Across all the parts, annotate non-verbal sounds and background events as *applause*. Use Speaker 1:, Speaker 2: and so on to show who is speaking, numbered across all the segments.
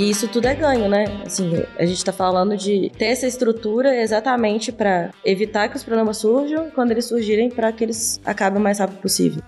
Speaker 1: E isso tudo é ganho, né? Assim, a gente está falando de ter essa estrutura exatamente para evitar que os problemas surjam e quando eles surgirem, para que eles acabem o mais rápido possível.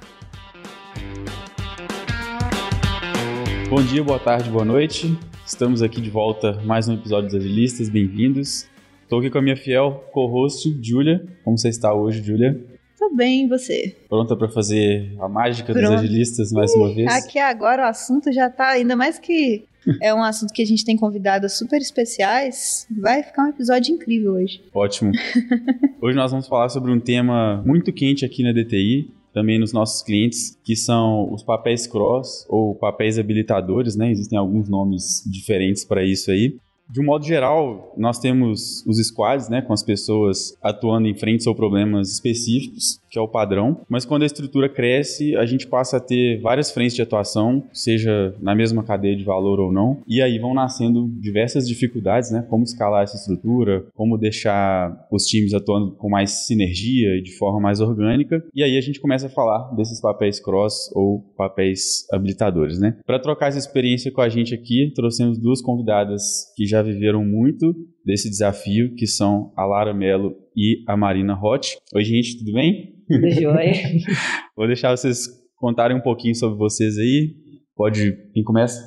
Speaker 2: Bom dia, boa tarde, boa noite. Estamos aqui de volta mais um episódio dos Agilistas, bem-vindos. Estou aqui com a minha fiel co-host, Julia. Como você está hoje, Julia?
Speaker 3: Tô bem, e você?
Speaker 2: Pronta para fazer a mágica Pronto. dos agilistas mais uma vez?
Speaker 3: Aqui agora o assunto já tá, ainda mais que é um assunto que a gente tem convidadas super especiais. Vai ficar um episódio incrível hoje.
Speaker 2: Ótimo. *laughs* hoje nós vamos falar sobre um tema muito quente aqui na DTI, também nos nossos clientes, que são os papéis cross ou papéis habilitadores, né? Existem alguns nomes diferentes para isso aí. De um modo geral, nós temos os squads, né, com as pessoas atuando em frente ou problemas específicos, que é o padrão. Mas quando a estrutura cresce, a gente passa a ter várias frentes de atuação, seja na mesma cadeia de valor ou não. E aí vão nascendo diversas dificuldades, né, como escalar essa estrutura, como deixar os times atuando com mais sinergia e de forma mais orgânica. E aí a gente começa a falar desses papéis cross ou papéis habilitadores, né? Para trocar essa experiência com a gente aqui, trouxemos duas convidadas que já viveram muito desse desafio, que são a Lara Mello e a Marina Roth. Oi, gente, tudo bem?
Speaker 1: Tudo jóia. *laughs*
Speaker 2: Vou deixar vocês contarem um pouquinho sobre vocês aí. Pode. Quem começa?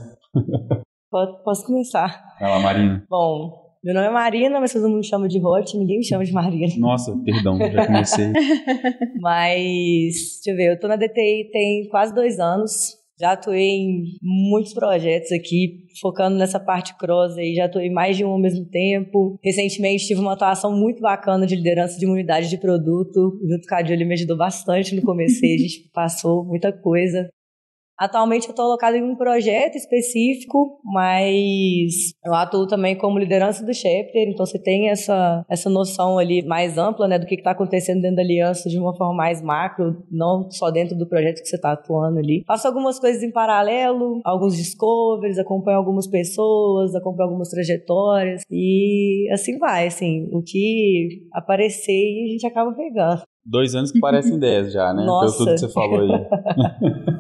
Speaker 1: Posso começar.
Speaker 2: Vai lá, Marina.
Speaker 1: Bom, meu nome é Marina, mas todo mundo me chama de Roth, ninguém me chama de Marina.
Speaker 2: Nossa, perdão, já comecei. *laughs*
Speaker 1: mas, deixa eu ver, eu tô na DTI tem quase dois anos. Já atuei em muitos projetos aqui, focando nessa parte cross aí, já atuei mais de um ao mesmo tempo. Recentemente tive uma atuação muito bacana de liderança de uma unidade de produto, junto com a Julie me ajudou bastante no começo, a gente *laughs* passou muita coisa. Atualmente eu estou alocado em um projeto específico, mas eu atuo também como liderança do chapter, então você tem essa, essa noção ali mais ampla né, do que está acontecendo dentro da aliança de uma forma mais macro, não só dentro do projeto que você está atuando ali. Faço algumas coisas em paralelo, alguns discoveries, acompanho algumas pessoas, acompanho algumas trajetórias e assim vai, assim, o que aparecer e a gente acaba pegando.
Speaker 2: Dois anos que parecem dez já, né?
Speaker 1: Nossa.
Speaker 2: Pelo tudo que você falou aí.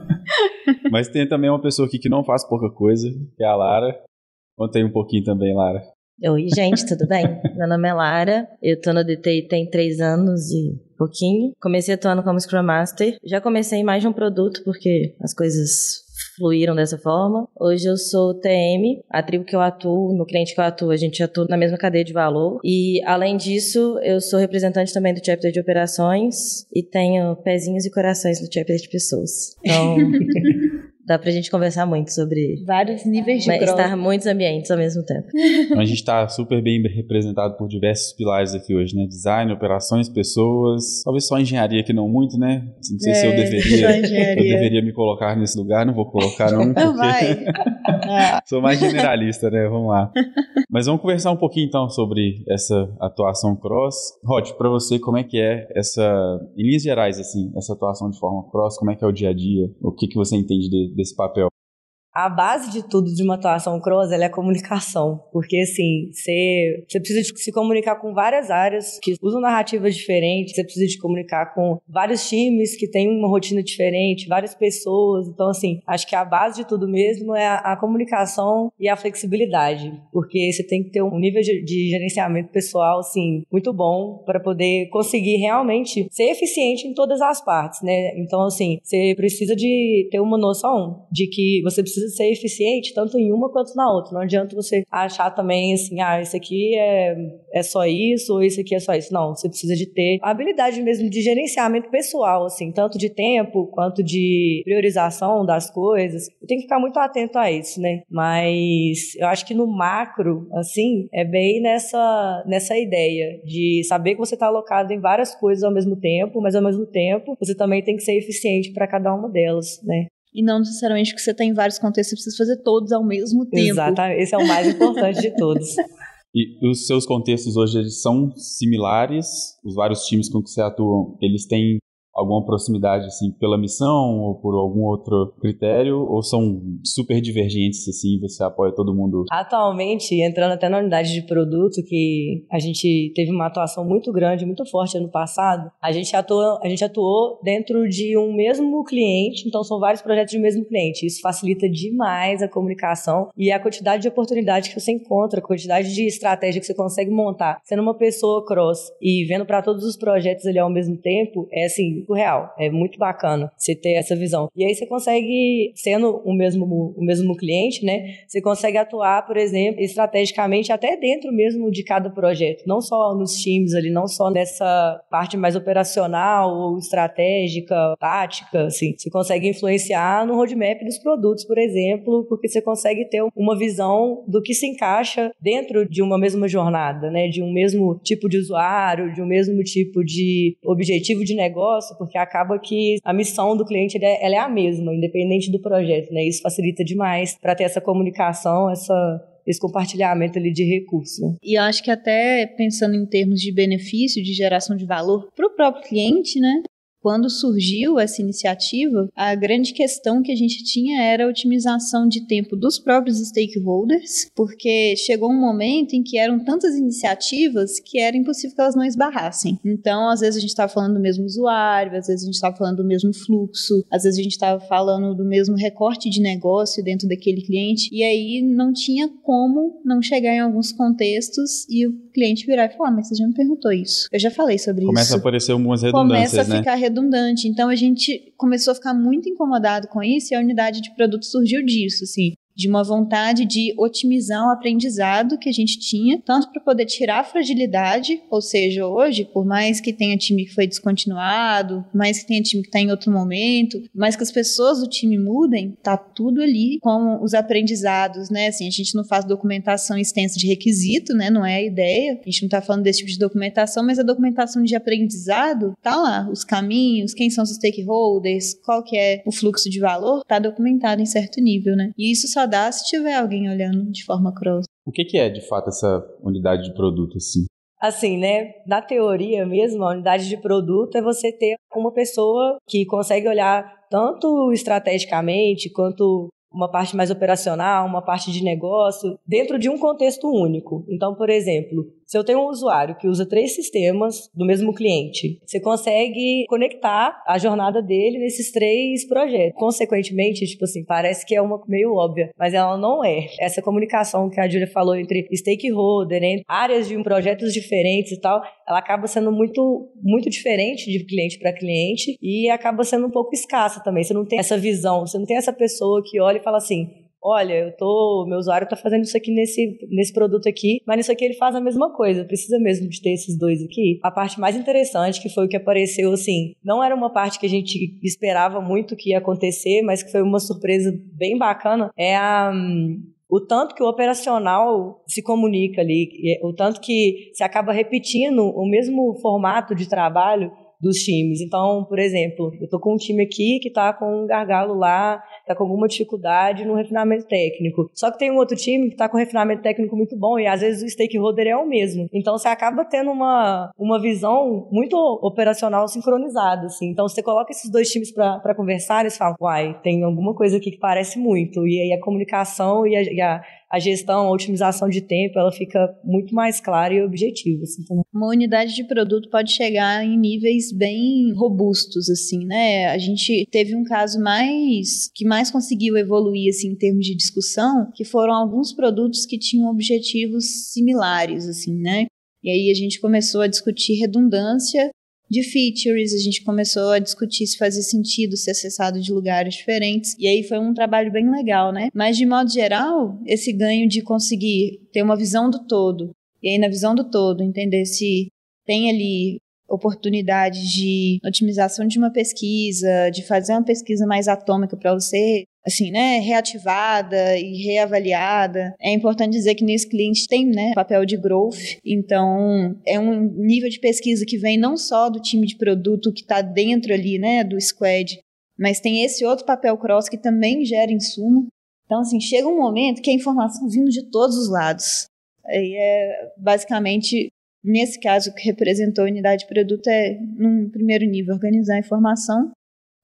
Speaker 2: *laughs* Mas tem também uma pessoa aqui que não faz pouca coisa, que é a Lara. Conta aí um pouquinho também, Lara.
Speaker 1: Oi, gente, tudo bem? Meu nome é Lara, eu tô na DTI tem três anos e pouquinho. Comecei atuando como Scrum Master. Já comecei mais de um produto, porque as coisas fluíram dessa forma. Hoje eu sou TM, a tribo que eu atuo, no cliente que eu atuo, a gente atua na mesma cadeia de valor. E além disso, eu sou representante também do chapter de operações e tenho pezinhos e corações no chapter de pessoas. Então, *laughs* Dá pra gente conversar muito sobre.
Speaker 3: Vários níveis de
Speaker 1: Estar muitos ambientes ao mesmo tempo. *laughs*
Speaker 2: a gente está super bem representado por diversos pilares aqui hoje, né? Design, operações, pessoas. Talvez só engenharia que não muito, né? Não sei é, se eu deveria. Eu deveria me colocar nesse lugar, não vou colocar, não.
Speaker 3: Não vai. *laughs*
Speaker 2: Sou mais generalista, né? Vamos lá. Mas vamos conversar um pouquinho então sobre essa atuação cross. Rod, para você, como é que é essa, em linhas gerais, assim, essa atuação de forma cross? Como é que é o dia a dia? O que, que você entende de, desse papel?
Speaker 1: A base de tudo de uma atuação cross é a comunicação. Porque, assim, você, precisa de se comunicar com várias áreas que usam narrativas diferentes, você precisa de comunicar com vários times que têm uma rotina diferente, várias pessoas. Então, assim, acho que a base de tudo mesmo é a, a comunicação e a flexibilidade. Porque você tem que ter um nível de, de gerenciamento pessoal, assim, muito bom para poder conseguir realmente ser eficiente em todas as partes, né? Então, assim, você precisa de ter uma noção de que você precisa precisa ser eficiente tanto em uma quanto na outra. Não adianta você achar também assim, ah, esse aqui é, é só isso ou esse aqui é só isso. Não, você precisa de ter a habilidade mesmo de gerenciamento pessoal, assim, tanto de tempo quanto de priorização das coisas. Tem que ficar muito atento a isso, né? Mas eu acho que no macro, assim, é bem nessa, nessa ideia de saber que você está alocado em várias coisas ao mesmo tempo, mas ao mesmo tempo você também tem que ser eficiente para cada uma delas, né?
Speaker 3: E não necessariamente que você tem vários contextos, você precisa fazer todos ao mesmo tempo.
Speaker 1: Exatamente, esse é o mais importante de todos. *laughs*
Speaker 2: E os seus contextos hoje eles são similares? Os vários times com que você atua, eles têm alguma proximidade assim pela missão ou por algum outro critério ou são super divergentes assim você apoia todo mundo?
Speaker 1: Atualmente entrando até na unidade de produto que a gente teve uma atuação muito grande muito forte ano passado a gente atuou a gente atuou dentro de um mesmo cliente então são vários projetos de mesmo cliente. Isso facilita demais a comunicação e a quantidade de oportunidades que você encontra a quantidade de estratégia que você consegue montar. Sendo uma pessoa cross e vendo para todos os projetos ali ao mesmo tempo é assim real. É muito bacana você ter essa visão. E aí você consegue, sendo o mesmo, o mesmo cliente, né? Você consegue atuar, por exemplo, estrategicamente até dentro mesmo de cada projeto. Não só nos times ali, não só nessa parte mais operacional ou estratégica, tática, assim. Você consegue influenciar no roadmap dos produtos, por exemplo, porque você consegue ter uma visão do que se encaixa dentro de uma mesma jornada, né? De um mesmo tipo de usuário, de um mesmo tipo de objetivo de negócio porque acaba que a missão do cliente é, ela é a mesma, independente do projeto, né? Isso facilita demais para ter essa comunicação, essa esse compartilhamento ali de recursos.
Speaker 3: E eu acho que até pensando em termos de benefício, de geração de valor para o próprio cliente, né? Quando surgiu essa iniciativa, a grande questão que a gente tinha era a otimização de tempo dos próprios stakeholders, porque chegou um momento em que eram tantas iniciativas que era impossível que elas não esbarrassem. Então, às vezes a gente estava falando do mesmo usuário, às vezes a gente estava falando do mesmo fluxo, às vezes a gente estava falando do mesmo recorte de negócio dentro daquele cliente, e aí não tinha como não chegar em alguns contextos e o cliente virar e falar: Mas você já me perguntou isso. Eu já falei sobre
Speaker 2: Começa
Speaker 3: isso.
Speaker 2: Começa a aparecer algumas redundâncias.
Speaker 3: Começa a
Speaker 2: né?
Speaker 3: ficar redundante. Então a gente começou a ficar muito incomodado com isso e a unidade de produto surgiu disso, assim de uma vontade de otimizar o aprendizado que a gente tinha, tanto para poder tirar a fragilidade, ou seja, hoje, por mais que tenha time que foi descontinuado, mais que tenha time que está em outro momento, mais que as pessoas do time mudem, tá tudo ali com os aprendizados, né? Assim, a gente não faz documentação extensa de requisito, né? Não é a ideia. A gente não está falando desse tipo de documentação, mas a documentação de aprendizado tá lá, os caminhos, quem são os stakeholders, qual que é o fluxo de valor, tá documentado em certo nível, né? E isso só dá se tiver alguém olhando de forma cross.
Speaker 2: O que, que é, de fato, essa unidade de produto, assim?
Speaker 1: Assim, né? Na teoria mesmo, a unidade de produto é você ter uma pessoa que consegue olhar tanto estrategicamente quanto uma parte mais operacional, uma parte de negócio, dentro de um contexto único. Então, por exemplo, se eu tenho um usuário que usa três sistemas do mesmo cliente, você consegue conectar a jornada dele nesses três projetos. Consequentemente, tipo assim, parece que é uma meio óbvia, mas ela não é. Essa comunicação que a Julia falou entre stakeholder, entre áreas de projetos diferentes e tal, ela acaba sendo muito, muito diferente de cliente para cliente e acaba sendo um pouco escassa também. Você não tem essa visão, você não tem essa pessoa que olha e fala assim: olha, eu tô, meu usuário tá fazendo isso aqui nesse, nesse produto aqui, mas nisso aqui ele faz a mesma coisa, precisa mesmo de ter esses dois aqui. A parte mais interessante, que foi o que apareceu, assim, não era uma parte que a gente esperava muito que ia acontecer, mas que foi uma surpresa bem bacana, é a o tanto que o operacional se comunica ali, o tanto que se acaba repetindo o mesmo formato de trabalho dos times. Então, por exemplo, eu tô com um time aqui que tá com um gargalo lá, tá com alguma dificuldade no refinamento técnico. Só que tem um outro time que tá com um refinamento técnico muito bom e às vezes o stakeholder é o mesmo. Então você acaba tendo uma, uma visão muito operacional sincronizada, assim. Então você coloca esses dois times para conversar eles falam, uai, tem alguma coisa aqui que parece muito. E aí a comunicação e a, e a a gestão, a otimização de tempo, ela fica muito mais clara e objetiva. Assim,
Speaker 3: Uma unidade de produto pode chegar em níveis bem robustos, assim, né? A gente teve um caso mais que mais conseguiu evoluir assim em termos de discussão, que foram alguns produtos que tinham objetivos similares, assim, né? E aí a gente começou a discutir redundância de features, a gente começou a discutir se fazia sentido ser acessado de lugares diferentes, e aí foi um trabalho bem legal, né? Mas de modo geral, esse ganho de conseguir ter uma visão do todo, e aí na visão do todo entender se tem ali oportunidade de otimização de uma pesquisa, de fazer uma pesquisa mais atômica para você assim, né, reativada e reavaliada. É importante dizer que nesse cliente tem, né, papel de growth, então é um nível de pesquisa que vem não só do time de produto que está dentro ali, né, do squad, mas tem esse outro papel cross que também gera insumo. Então, assim, chega um momento que a informação vindo de todos os lados. Aí é basicamente Nesse caso, que representou a unidade de produto é, num primeiro nível, organizar a informação,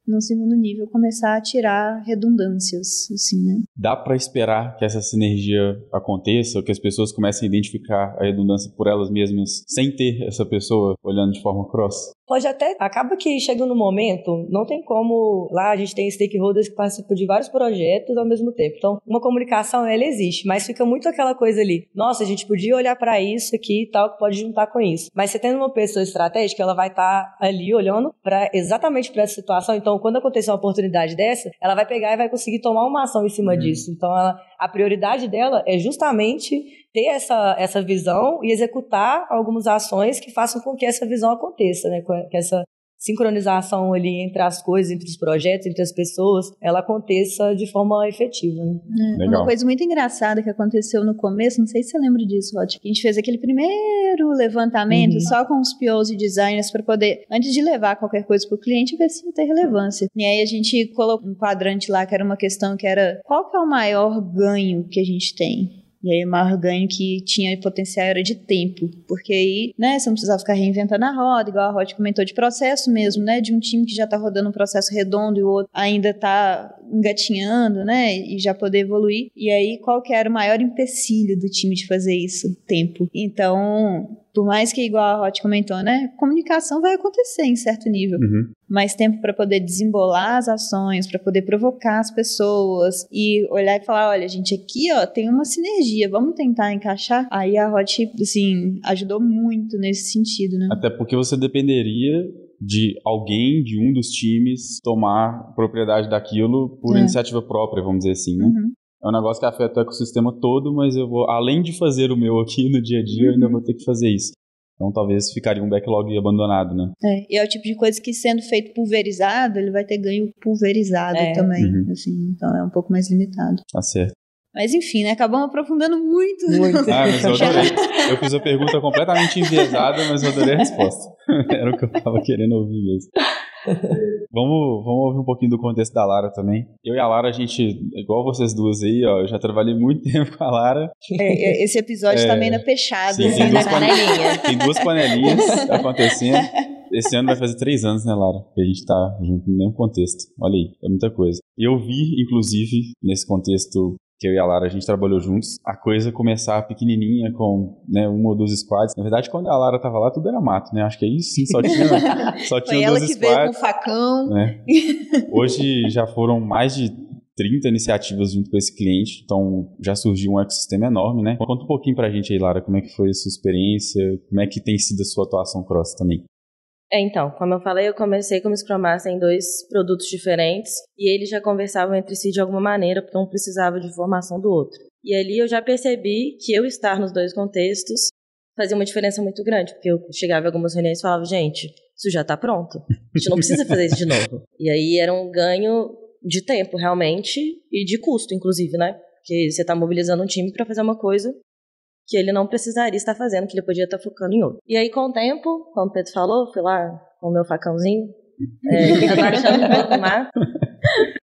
Speaker 3: no segundo nível, começar a tirar redundâncias, assim, né?
Speaker 2: Dá para esperar que essa sinergia aconteça, ou que as pessoas comecem a identificar a redundância por elas mesmas, sem ter essa pessoa olhando de forma cross?
Speaker 1: Pode até. Acaba que chega no momento, não tem como. Lá a gente tem stakeholders que participam de vários projetos ao mesmo tempo. Então, uma comunicação, ela existe, mas fica muito aquela coisa ali. Nossa, a gente podia olhar para isso aqui e tal, que pode juntar com isso. Mas você tendo uma pessoa estratégica, ela vai estar tá ali olhando para exatamente para essa situação. Então, quando acontecer uma oportunidade dessa, ela vai pegar e vai conseguir tomar uma ação em cima uhum. disso. Então, ela, a prioridade dela é justamente ter essa, essa visão e executar algumas ações que façam com que essa visão aconteça, né? Que essa sincronização ali entre as coisas, entre os projetos, entre as pessoas, ela aconteça de forma efetiva.
Speaker 3: Né? É, uma coisa muito engraçada que aconteceu no começo, não sei se você lembra disso, Rod, a gente fez aquele primeiro levantamento uhum. só com os POs e designers para poder, antes de levar qualquer coisa para o cliente, ver se tem relevância. E aí a gente colocou um quadrante lá que era uma questão que era qual que é o maior ganho que a gente tem? E aí o maior ganho que tinha potencial era de tempo, porque aí, né, você não precisava ficar reinventando a roda, igual a Rod comentou, de processo mesmo, né, de um time que já tá rodando um processo redondo e o outro ainda tá engatinhando, né, e já poder evoluir. E aí, qual que era o maior empecilho do time de fazer isso? Tempo. Então, por mais que, igual a Hot comentou, né? Comunicação vai acontecer em certo nível. Uhum. Mais tempo para poder desembolar as ações, para poder provocar as pessoas e olhar e falar: olha, gente, aqui ó, tem uma sinergia, vamos tentar encaixar. Aí a Hot, assim, ajudou muito nesse sentido, né?
Speaker 2: Até porque você dependeria de alguém de um dos times tomar propriedade daquilo por é. iniciativa própria, vamos dizer assim, né? Uhum. É um negócio que afeta o ecossistema todo, mas eu vou, além de fazer o meu aqui no dia a dia, uhum. eu ainda vou ter que fazer isso. Então talvez ficaria um backlog abandonado, né?
Speaker 3: É, e é o tipo de coisa que sendo feito pulverizado, ele vai ter ganho pulverizado é. também, uhum. assim, então é um pouco mais limitado.
Speaker 2: Tá certo.
Speaker 3: Mas enfim, né? Acabamos aprofundando muito.
Speaker 2: Muito. *laughs* ah, mas eu adorei. Eu fiz a pergunta completamente enviesada, mas eu adorei a resposta. *laughs* Era o que eu tava querendo ouvir mesmo. vamos, vamos ouvir um pouquinho do contexto da Lara também. Eu e a Lara, a gente, igual vocês duas aí, ó, eu já trabalhei muito *laughs* tempo com a Lara.
Speaker 3: É, é esse episódio é, tá meio na peixada, sim,
Speaker 2: assim, na panelinha. Tem duas panelinhas acontecendo. Esse ano vai fazer três anos, né, Lara? Que a gente tá junto no mesmo contexto. Olha aí, é muita coisa. Eu vi, inclusive, nesse contexto que eu e a Lara a gente trabalhou juntos, a coisa começar pequenininha com né, uma ou duas squads. Na verdade, quando a Lara tava lá, tudo era mato, né? Acho que aí sim, só *laughs* tinha, só tinha Foi
Speaker 3: ela
Speaker 2: que
Speaker 3: squads. veio com o facão.
Speaker 2: Né? *laughs* Hoje já foram mais de 30 iniciativas junto com esse cliente, então já surgiu um ecossistema enorme, né? Conta um pouquinho pra gente aí, Lara, como é que foi a sua experiência, como é que tem sido a sua atuação cross também.
Speaker 4: É, então, como eu falei, eu comecei como Scrum Master em dois produtos diferentes e eles já conversavam entre si de alguma maneira, porque um precisava de informação do outro. E ali eu já percebi que eu estar nos dois contextos fazia uma diferença muito grande, porque eu chegava em algumas reuniões e falava, gente, isso já está pronto, a gente não precisa fazer isso de novo. E aí era um ganho de tempo, realmente, e de custo, inclusive, né? Porque você está mobilizando um time para fazer uma coisa que ele não precisaria estar fazendo, que ele podia estar focando em outro. E aí, com o tempo, como o Pedro falou, fui lá com o meu facãozinho, é, *laughs* *laughs* abaixando um pouco o mato.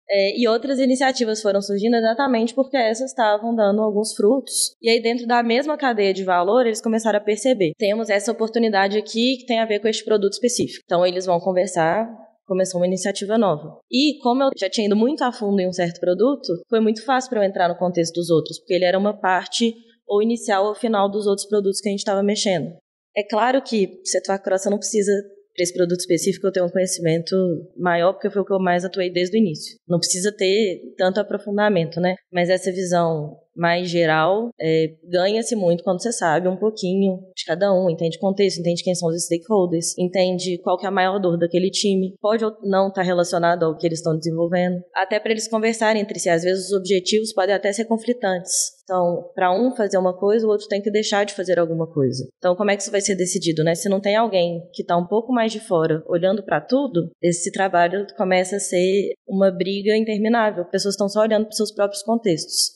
Speaker 4: É, e outras iniciativas foram surgindo exatamente porque essas estavam dando alguns frutos. E aí, dentro da mesma cadeia de valor, eles começaram a perceber: temos essa oportunidade aqui que tem a ver com este produto específico. Então, eles vão conversar. Começou uma iniciativa nova. E como eu já tinha ido muito a fundo em um certo produto, foi muito fácil para eu entrar no contexto dos outros, porque ele era uma parte ou inicial ou final dos outros produtos que a gente estava mexendo. É claro que setor cross não precisa para esse produto específico eu tenho um conhecimento maior, porque foi o que eu mais atuei desde o início. Não precisa ter tanto aprofundamento, né? Mas essa visão mais geral, é, ganha-se muito quando você sabe um pouquinho de cada um, entende contexto, entende quem são os stakeholders, entende qual que é a maior dor daquele time, pode ou não estar tá relacionado ao que eles estão desenvolvendo, até para eles conversarem entre si. Às vezes os objetivos podem até ser conflitantes. Então, para um fazer uma coisa, o outro tem que deixar de fazer alguma coisa. Então, como é que isso vai ser decidido, né? Se não tem alguém que está um pouco mais de fora olhando para tudo, esse trabalho começa a ser uma briga interminável. Pessoas estão só olhando para seus próprios contextos.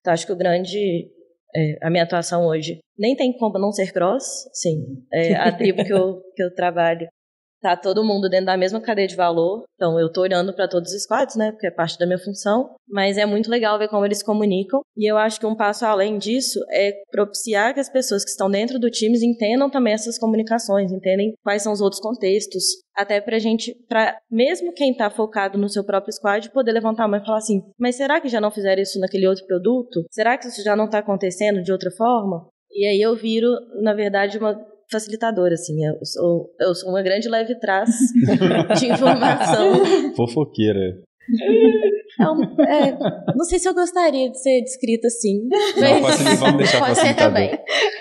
Speaker 4: Então, acho que o grande. É, a minha atuação hoje nem tem como não ser cross, sim. É, a tribo que eu, que eu trabalho tá todo mundo dentro da mesma cadeia de valor. Então eu tô olhando para todos os squads, né, porque é parte da minha função, mas é muito legal ver como eles comunicam. E eu acho que um passo além disso é propiciar que as pessoas que estão dentro do time entendam também essas comunicações, entendem quais são os outros contextos, até pra gente, para mesmo quem tá focado no seu próprio squad, poder levantar a mão e falar assim: "Mas será que já não fizeram isso naquele outro produto? Será que isso já não tá acontecendo de outra forma?" E aí eu viro, na verdade, uma facilitadora, assim. Eu sou, eu sou uma grande leve trás *laughs* de informação.
Speaker 2: Fofoqueira.
Speaker 4: É, é, não sei se eu gostaria de ser descrita assim.
Speaker 2: Não, pode, vamos deixar
Speaker 4: pode ser também.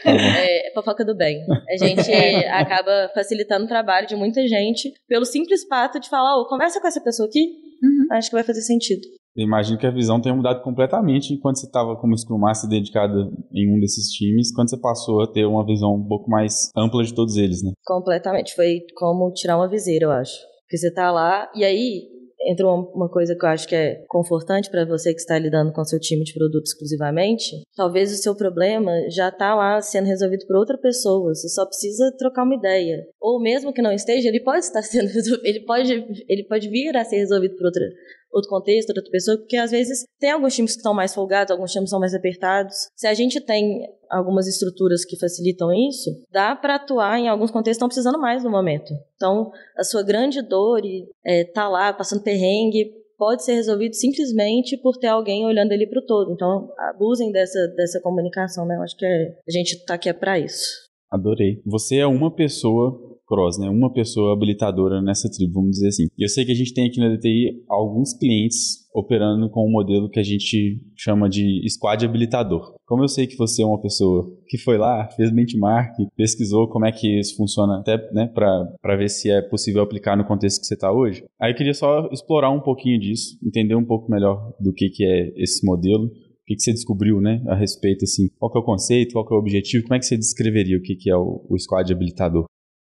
Speaker 4: É, fofoca do bem. A gente acaba facilitando o trabalho de muita gente pelo simples fato de falar, oh, conversa com essa pessoa aqui. Uhum. Acho que vai fazer sentido.
Speaker 2: Eu imagino que a visão tenha mudado completamente enquanto você estava como Scrum Master dedicada em um desses times, quando você passou a ter uma visão um pouco mais ampla de todos eles, né?
Speaker 4: Completamente. Foi como tirar uma viseira, eu acho. Porque você tá lá, e aí entra uma coisa que eu acho que é confortante para você que está lidando com seu time de produto exclusivamente. Talvez o seu problema já está lá sendo resolvido por outra pessoa. Você só precisa trocar uma ideia. Ou mesmo que não esteja, ele pode estar *laughs* sendo resolvido, ele pode, ele pode vir a ser resolvido por outra outro contexto, outra pessoa, porque às vezes tem alguns times que estão mais folgados, alguns times são mais apertados. Se a gente tem algumas estruturas que facilitam isso, dá para atuar em alguns contextos que estão precisando mais no momento. Então, a sua grande dor e é, tá lá passando perrengue pode ser resolvido simplesmente por ter alguém olhando ele para o todo. Então, abusem dessa, dessa comunicação, né? Eu acho que é, a gente está aqui é para isso.
Speaker 2: Adorei. Você é uma pessoa cross, né? Uma pessoa habilitadora nessa tribo, vamos dizer assim. E eu sei que a gente tem aqui na DTI alguns clientes operando com um modelo que a gente chama de squad habilitador. Como eu sei que você é uma pessoa que foi lá, fez benchmark, pesquisou como é que isso funciona, até né, para ver se é possível aplicar no contexto que você está hoje, aí eu queria só explorar um pouquinho disso, entender um pouco melhor do que, que é esse modelo, o que, que você descobriu, né, a respeito, assim, qual que é o conceito, qual que é o objetivo, como é que você descreveria o que, que é o, o squad habilitador?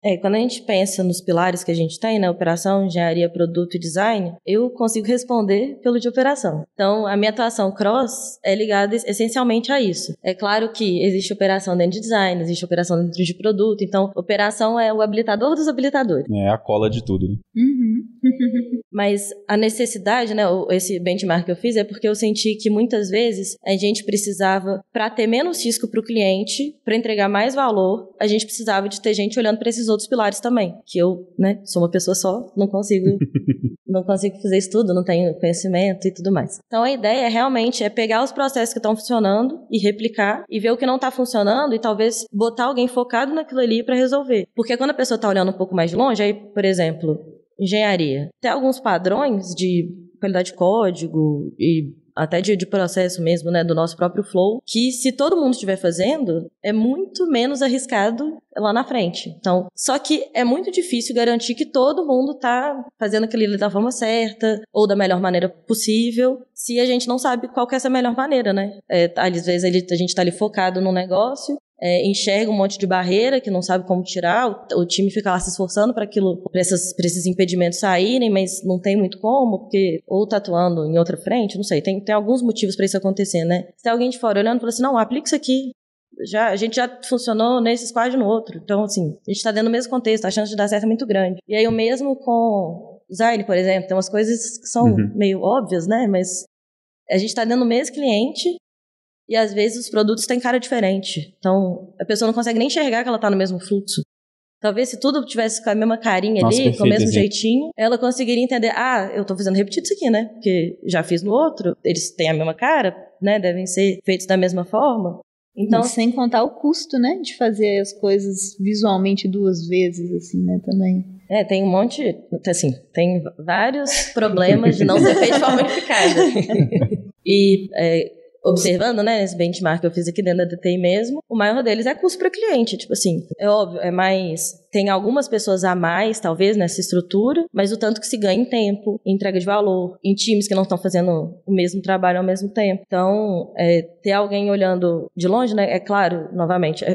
Speaker 4: É, quando a gente pensa nos pilares que a gente tem, né, operação, engenharia, produto e design, eu consigo responder pelo de operação. Então, a minha atuação cross é ligada essencialmente a isso. É claro que existe operação dentro de design, existe operação dentro de produto, então, operação é o habilitador dos habilitadores.
Speaker 2: É a cola de tudo, né?
Speaker 3: Uhum. *laughs*
Speaker 4: Mas a necessidade, né, esse benchmark que eu fiz é porque eu senti que muitas vezes a gente precisava, para ter menos risco para o cliente, para entregar mais valor, a gente precisava de ter gente olhando para esses outros pilares também. Que eu, né, sou uma pessoa só, não consigo, *laughs* não consigo fazer isso tudo, não tenho conhecimento e tudo mais. Então a ideia realmente é pegar os processos que estão funcionando e replicar e ver o que não está funcionando e talvez botar alguém focado naquilo ali para resolver. Porque quando a pessoa está olhando um pouco mais de longe, aí, por exemplo, engenharia. Tem alguns padrões de qualidade de código e até de, de, processo mesmo, né, do nosso próprio flow, que se todo mundo estiver fazendo, é muito menos arriscado lá na frente. Então, só que é muito difícil garantir que todo mundo tá fazendo aquilo da forma certa ou da melhor maneira possível, se a gente não sabe qual que é essa melhor maneira, né? É, às vezes a gente tá ali focado no negócio é, enxerga um monte de barreira que não sabe como tirar, o, o time fica lá se esforçando para aquilo, para esses impedimentos saírem, mas não tem muito como, porque ou tá atuando em outra frente, não sei, tem, tem alguns motivos para isso acontecer, né? Se tem alguém de fora olhando e fala assim, não, aplica isso aqui, já, a gente já funcionou nesse squad no outro. Então, assim, a gente está dentro do mesmo contexto, a chance de dar certo é muito grande. E aí, o mesmo com Zaire, por exemplo, tem umas coisas que são uhum. meio óbvias, né? Mas a gente está dentro do mesmo cliente, e às vezes os produtos têm cara diferente. Então, a pessoa não consegue nem enxergar que ela está no mesmo fluxo. Talvez se tudo tivesse com a mesma carinha Nossa, ali, perfeito, com o mesmo jeitinho, ela conseguiria entender, ah, eu estou fazendo repetido isso aqui, né? Porque já fiz no outro, eles têm a mesma cara, né? Devem ser feitos da mesma forma.
Speaker 3: Então, sem contar o custo, né, de fazer as coisas visualmente duas vezes, assim, né, também.
Speaker 4: É, tem um monte, assim, tem vários problemas de não ser feito de forma *laughs* unificada. e é, observando, né, nesse benchmark que eu fiz aqui dentro da DTI mesmo, o maior deles é custo para cliente. Tipo assim, é óbvio, é mais. Tem algumas pessoas a mais, talvez, nessa estrutura, mas o tanto que se ganha em tempo, em entrega de valor, em times que não estão fazendo o mesmo trabalho ao mesmo tempo. Então, é, ter alguém olhando de longe, né, é claro, novamente, é,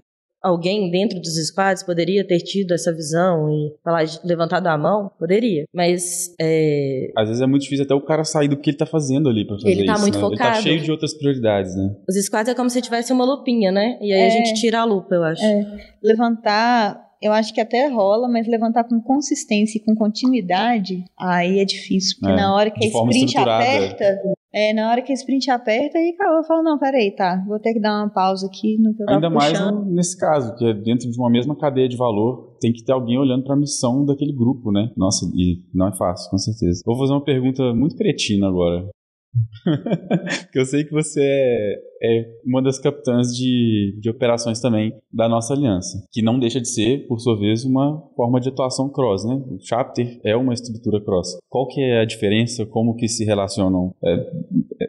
Speaker 4: alguém dentro dos squads poderia ter tido essa visão e falar, levantado a mão? Poderia. Mas. É...
Speaker 2: Às vezes é muito difícil até o cara sair do que ele tá fazendo ali pra fazer
Speaker 4: ele tá
Speaker 2: isso.
Speaker 4: Muito
Speaker 2: né?
Speaker 4: focado.
Speaker 2: Ele tá cheio de outras prioridades, né?
Speaker 4: Os squads é como se tivesse uma lupinha, né? E aí é, a gente tira a lupa, eu acho.
Speaker 3: É. Levantar eu acho que até rola, mas levantar com consistência e com continuidade, aí é difícil. Porque é, na hora que a sprint aperta, é, na hora que a sprint aperta, aí acabou, falo, não, peraí, tá, vou ter que dar uma pausa aqui no que eu
Speaker 2: Ainda mais nesse caso, que é dentro de uma mesma cadeia de valor, tem que ter alguém olhando para a missão daquele grupo, né? Nossa, e não é fácil, com certeza. Vou fazer uma pergunta muito cretina agora. *laughs* Porque eu sei que você é, é, uma das capitãs de, de operações também da nossa aliança, que não deixa de ser, por sua vez, uma forma de atuação cross, né? O chapter é uma estrutura cross. Qual que é a diferença? Como que se relacionam é,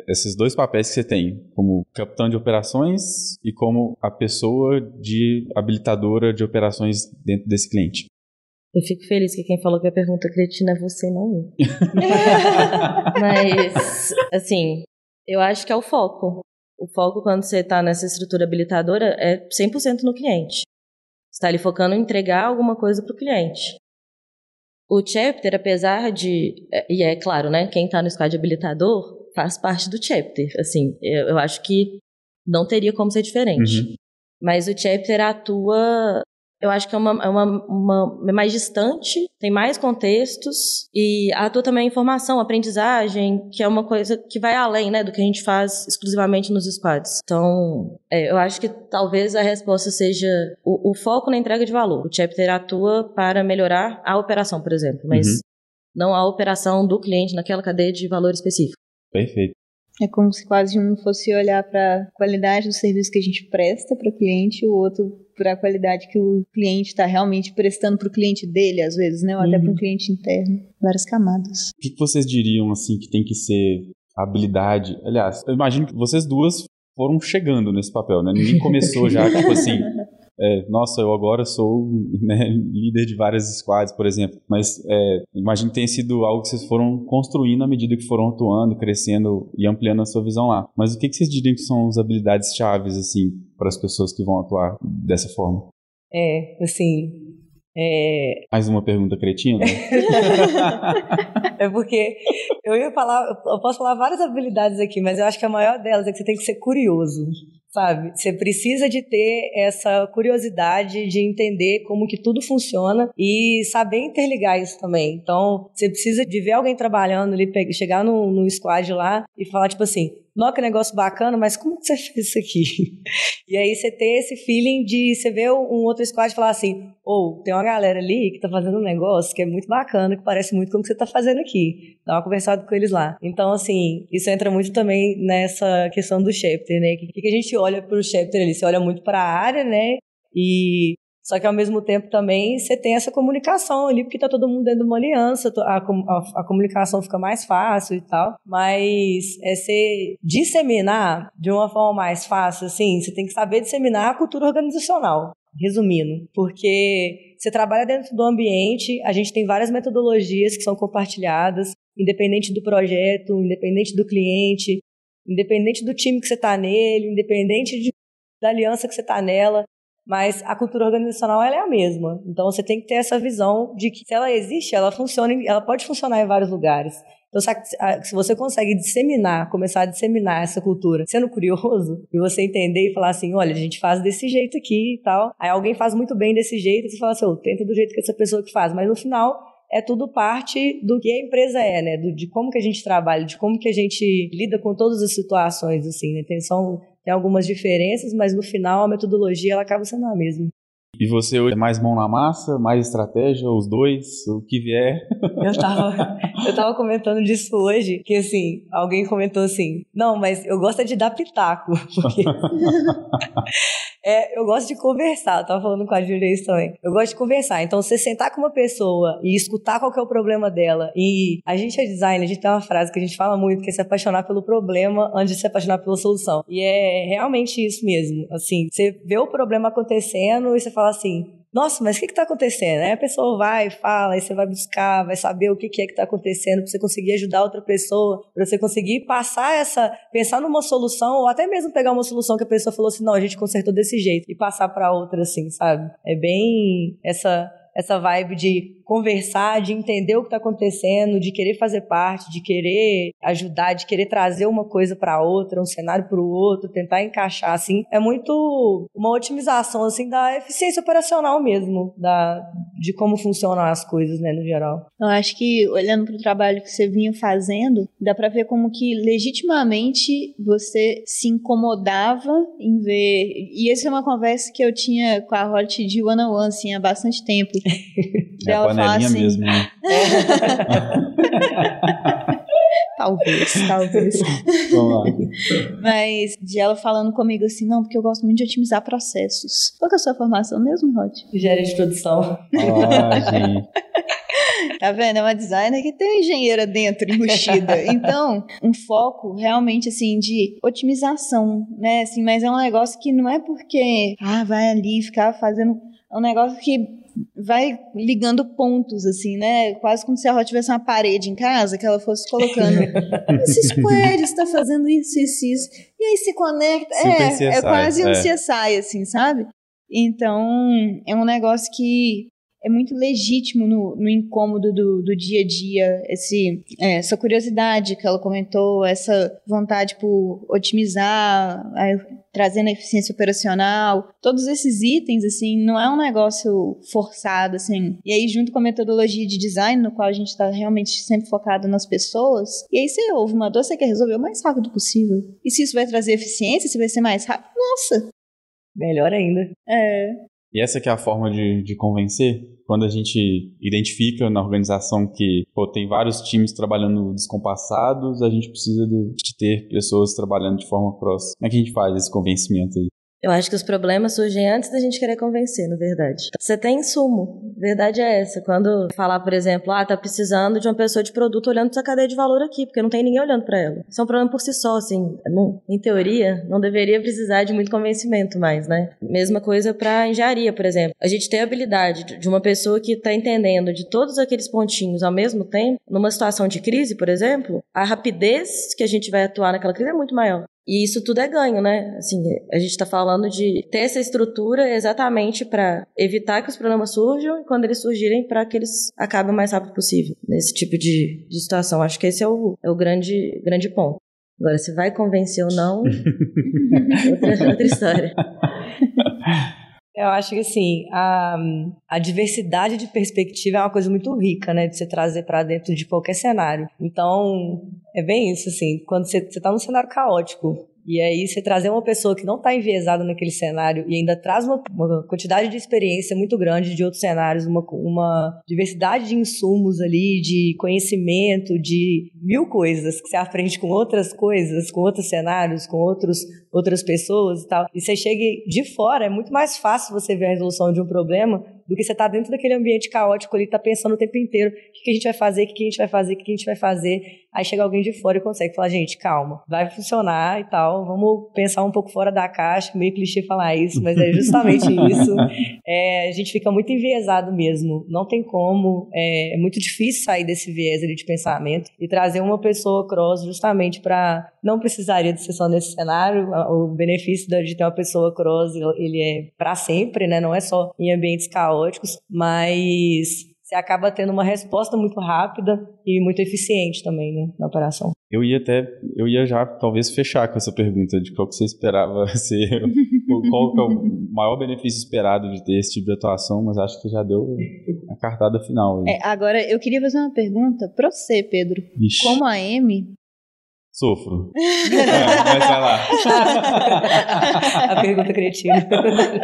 Speaker 2: esses dois papéis que você tem, como capitão de operações e como a pessoa de habilitadora de operações dentro desse cliente?
Speaker 4: Eu fico feliz que quem falou que a pergunta cretina é você, não eu. *laughs* Mas, assim, eu acho que é o foco. O foco, quando você está nessa estrutura habilitadora, é 100% no cliente. Você está ali focando em entregar alguma coisa para o cliente. O chapter, apesar de. É, e é claro, né? Quem está no squad habilitador faz parte do chapter. Assim, eu, eu acho que não teria como ser diferente. Uhum. Mas o chapter atua eu acho que é uma, é uma, uma, é mais distante, tem mais contextos e atua também informação, aprendizagem, que é uma coisa que vai além né, do que a gente faz exclusivamente nos squads. Então, é, eu acho que talvez a resposta seja o, o, foco na entrega de valor. O chapter atua para melhorar a operação, por exemplo, mas uhum. não a operação do cliente naquela cadeia de valor específico.
Speaker 2: Perfeito.
Speaker 3: É como se quase um fosse olhar para a qualidade do serviço que a gente presta para o cliente e o outro para a qualidade que o cliente está realmente prestando para o cliente dele, às vezes, né? Ou uhum. até para um cliente interno. Várias camadas.
Speaker 2: O que vocês diriam, assim, que tem que ser habilidade? Aliás, eu imagino que vocês duas foram chegando nesse papel, né? Ninguém começou já, *laughs* tipo assim, é, nossa, eu agora sou né, líder de várias squads, por exemplo. Mas é, imagino que tenha sido algo que vocês foram construindo à medida que foram atuando, crescendo e ampliando a sua visão lá. Mas o que, que vocês diriam que são as habilidades chaves, assim, para as pessoas que vão atuar dessa forma?
Speaker 1: É, assim, é...
Speaker 2: Mais uma pergunta cretina? *laughs*
Speaker 1: é porque eu ia falar, eu posso falar várias habilidades aqui, mas eu acho que a maior delas é que você tem que ser curioso sabe? Você precisa de ter essa curiosidade de entender como que tudo funciona e saber interligar isso também. Então, você precisa de ver alguém trabalhando ali, chegar no, no squad lá e falar tipo assim, nossa, que negócio bacana, mas como que você fez isso aqui? e aí você ter esse feeling de você ver um outro squad e falar assim, ou oh, tem uma galera ali que tá fazendo um negócio que é muito bacana, que parece muito com o que você tá fazendo aqui. Dá uma conversada com eles lá. Então, assim, isso entra muito também nessa questão do chapter, né? O que, que a gente olha pro chapter ali? Você olha muito para a área, né? E só que ao mesmo tempo também você tem essa comunicação ali, porque tá todo mundo dentro de uma aliança, a, a, a comunicação fica mais fácil e tal. Mas é você disseminar de uma forma mais fácil, assim, você tem que saber disseminar a cultura organizacional. Resumindo, porque você trabalha dentro do ambiente, a gente tem várias metodologias que são compartilhadas, independente do projeto, independente do cliente, independente do time que você está nele, independente de, da aliança que você está nela, mas a cultura organizacional ela é a mesma. Então você tem que ter essa visão de que se ela existe, ela funciona, ela pode funcionar em vários lugares. Então, se você consegue disseminar, começar a disseminar essa cultura, sendo curioso, *laughs* e você entender e falar assim: olha, a gente faz desse jeito aqui e tal. Aí alguém faz muito bem desse jeito, e você fala assim: oh, tenta do jeito que essa pessoa que faz. Mas no final, é tudo parte do que a empresa é, né? Do, de como que a gente trabalha, de como que a gente lida com todas as situações, assim, né? Tem, são, tem algumas diferenças, mas no final a metodologia ela acaba sendo a mesma.
Speaker 2: E você hoje é mais mão na massa, mais estratégia, os dois, o que vier? *laughs*
Speaker 1: Eu tava, eu tava comentando disso hoje, que assim, alguém comentou assim, não, mas eu gosto de dar pitaco, *laughs* porque *laughs* é, eu gosto de conversar, eu tava falando com a Julia isso também, eu gosto de conversar, então você sentar com uma pessoa e escutar qual que é o problema dela, e a gente é designer, a gente tem uma frase que a gente fala muito, que é se apaixonar pelo problema antes de se apaixonar pela solução, e é realmente isso mesmo, assim, você vê o problema acontecendo e você fala assim, nossa, mas o que está acontecendo? Aí a pessoa vai, fala, aí você vai buscar, vai saber o que, que é que está acontecendo para você conseguir ajudar outra pessoa, para você conseguir passar essa, pensar numa solução, ou até mesmo pegar uma solução que a pessoa falou assim, não, a gente consertou desse jeito, e passar para outra, assim, sabe? É bem essa essa vibe de conversar, de entender o que está acontecendo, de querer fazer parte, de querer ajudar, de querer trazer uma coisa para outra, um cenário para o outro, tentar encaixar assim, é muito uma otimização assim da eficiência operacional mesmo, da de como funcionam as coisas, né, no geral.
Speaker 3: Eu acho que olhando para o trabalho que você vinha fazendo, dá para ver como que legitimamente você se incomodava em ver. E essa é uma conversa que eu tinha com a Holt de one on one assim, há bastante tempo. *laughs*
Speaker 2: É a panelinha assim, mesmo, né? *laughs*
Speaker 3: talvez, talvez. Mas de ela falando comigo assim, não, porque eu gosto muito de otimizar processos. Qual que é a sua formação mesmo, Rod?
Speaker 1: Engenharia de produção.
Speaker 2: Ah, gente. *laughs*
Speaker 3: Tá vendo? É uma designer que tem uma engenheira dentro, embutida. Então, um foco realmente, assim, de otimização, né? Assim, mas é um negócio que não é porque, ah, vai ali ficar fazendo... É um negócio que vai ligando pontos, assim, né? Quase como se a Ró tivesse uma parede em casa, que ela fosse colocando. *laughs* Esse square está fazendo isso, isso, isso. E aí se conecta.
Speaker 2: Super
Speaker 3: é,
Speaker 2: CSI,
Speaker 3: é quase um
Speaker 2: é.
Speaker 3: CSI, assim, sabe? Então, é um negócio que é muito legítimo no, no incômodo do, do dia a dia, esse, é, essa curiosidade que ela comentou, essa vontade por otimizar, aí, trazendo a eficiência operacional, todos esses itens, assim, não é um negócio forçado, assim. E aí, junto com a metodologia de design, no qual a gente está realmente sempre focado nas pessoas, e aí você ouve uma dor, você quer resolver o mais rápido possível. E se isso vai trazer eficiência, se vai ser mais rápido, nossa!
Speaker 1: Melhor ainda.
Speaker 3: É,
Speaker 2: E essa que é a forma de, de convencer? Quando a gente identifica na organização que pô, tem vários times trabalhando descompassados, a gente precisa de, de ter pessoas trabalhando de forma cross. Como é que a gente faz esse convencimento aí?
Speaker 4: Eu acho que os problemas surgem antes da gente querer convencer, na verdade. Você tem insumo. Verdade é essa. Quando falar, por exemplo, ah, tá precisando de uma pessoa de produto olhando sua cadeia de valor aqui, porque não tem ninguém olhando para ela. Isso é um problema por si só, assim. Não, em teoria, não deveria precisar de muito convencimento mais, né? Mesma coisa para engenharia, por exemplo. A gente tem a habilidade de- de uma pessoa que tá entendendo de todos aqueles pontinhos ao mesmo tempo, numa situação de crise, por exemplo, a rapidez que a gente vai atuar naquela crise é muito maior. E isso tudo é ganho, né? Assim, a gente está falando de ter essa estrutura exatamente para evitar que os problemas surjam e quando eles surgirem, para que eles acabem o mais rápido possível nesse tipo de, de situação. Acho que esse é o, é o grande, grande ponto. Agora, se vai convencer ou não, *laughs* outra, outra história. *laughs*
Speaker 1: Eu acho que assim, a, a diversidade de perspectiva é uma coisa muito rica, né? De você trazer para dentro de qualquer cenário. Então, é bem isso, assim, quando você, você tá num cenário caótico. E aí você trazer uma pessoa que não está enviesada naquele cenário e ainda traz uma, uma quantidade de experiência muito grande de outros cenários, uma, uma diversidade de insumos ali, de conhecimento, de mil coisas que você aprende com outras coisas, com outros cenários, com outros, outras pessoas e tal. E você chega de fora, é muito mais fácil você ver a resolução de um problema do que você tá dentro daquele ambiente caótico ali, tá pensando o tempo inteiro o que, que a gente vai fazer, o que, que a gente vai fazer, o que, que a gente vai fazer. Aí chega alguém de fora e consegue falar, gente, calma, vai funcionar e tal, vamos pensar um pouco fora da caixa, meio clichê falar isso, mas é *laughs* justamente isso. É, a gente fica muito enviesado mesmo, não tem como, é, é muito difícil sair desse viés ali de pensamento e trazer uma pessoa cross justamente para não precisaria de ser só nesse cenário, o benefício de ter uma pessoa cross, ele é para sempre, né, não é só em ambientes caóticos, mas você acaba tendo uma resposta muito rápida e muito eficiente também, né, na operação.
Speaker 2: Eu ia até, eu ia já talvez fechar com essa pergunta de qual que você esperava *laughs* ser, qual que é o maior benefício esperado de ter esse tipo de atuação, mas acho que já deu a cartada final.
Speaker 3: É, agora, eu queria fazer uma pergunta pra você, Pedro.
Speaker 2: Ixi,
Speaker 3: Como a Amy,
Speaker 2: sofro. *laughs* É, mas vai lá.
Speaker 1: a pergunta cretina.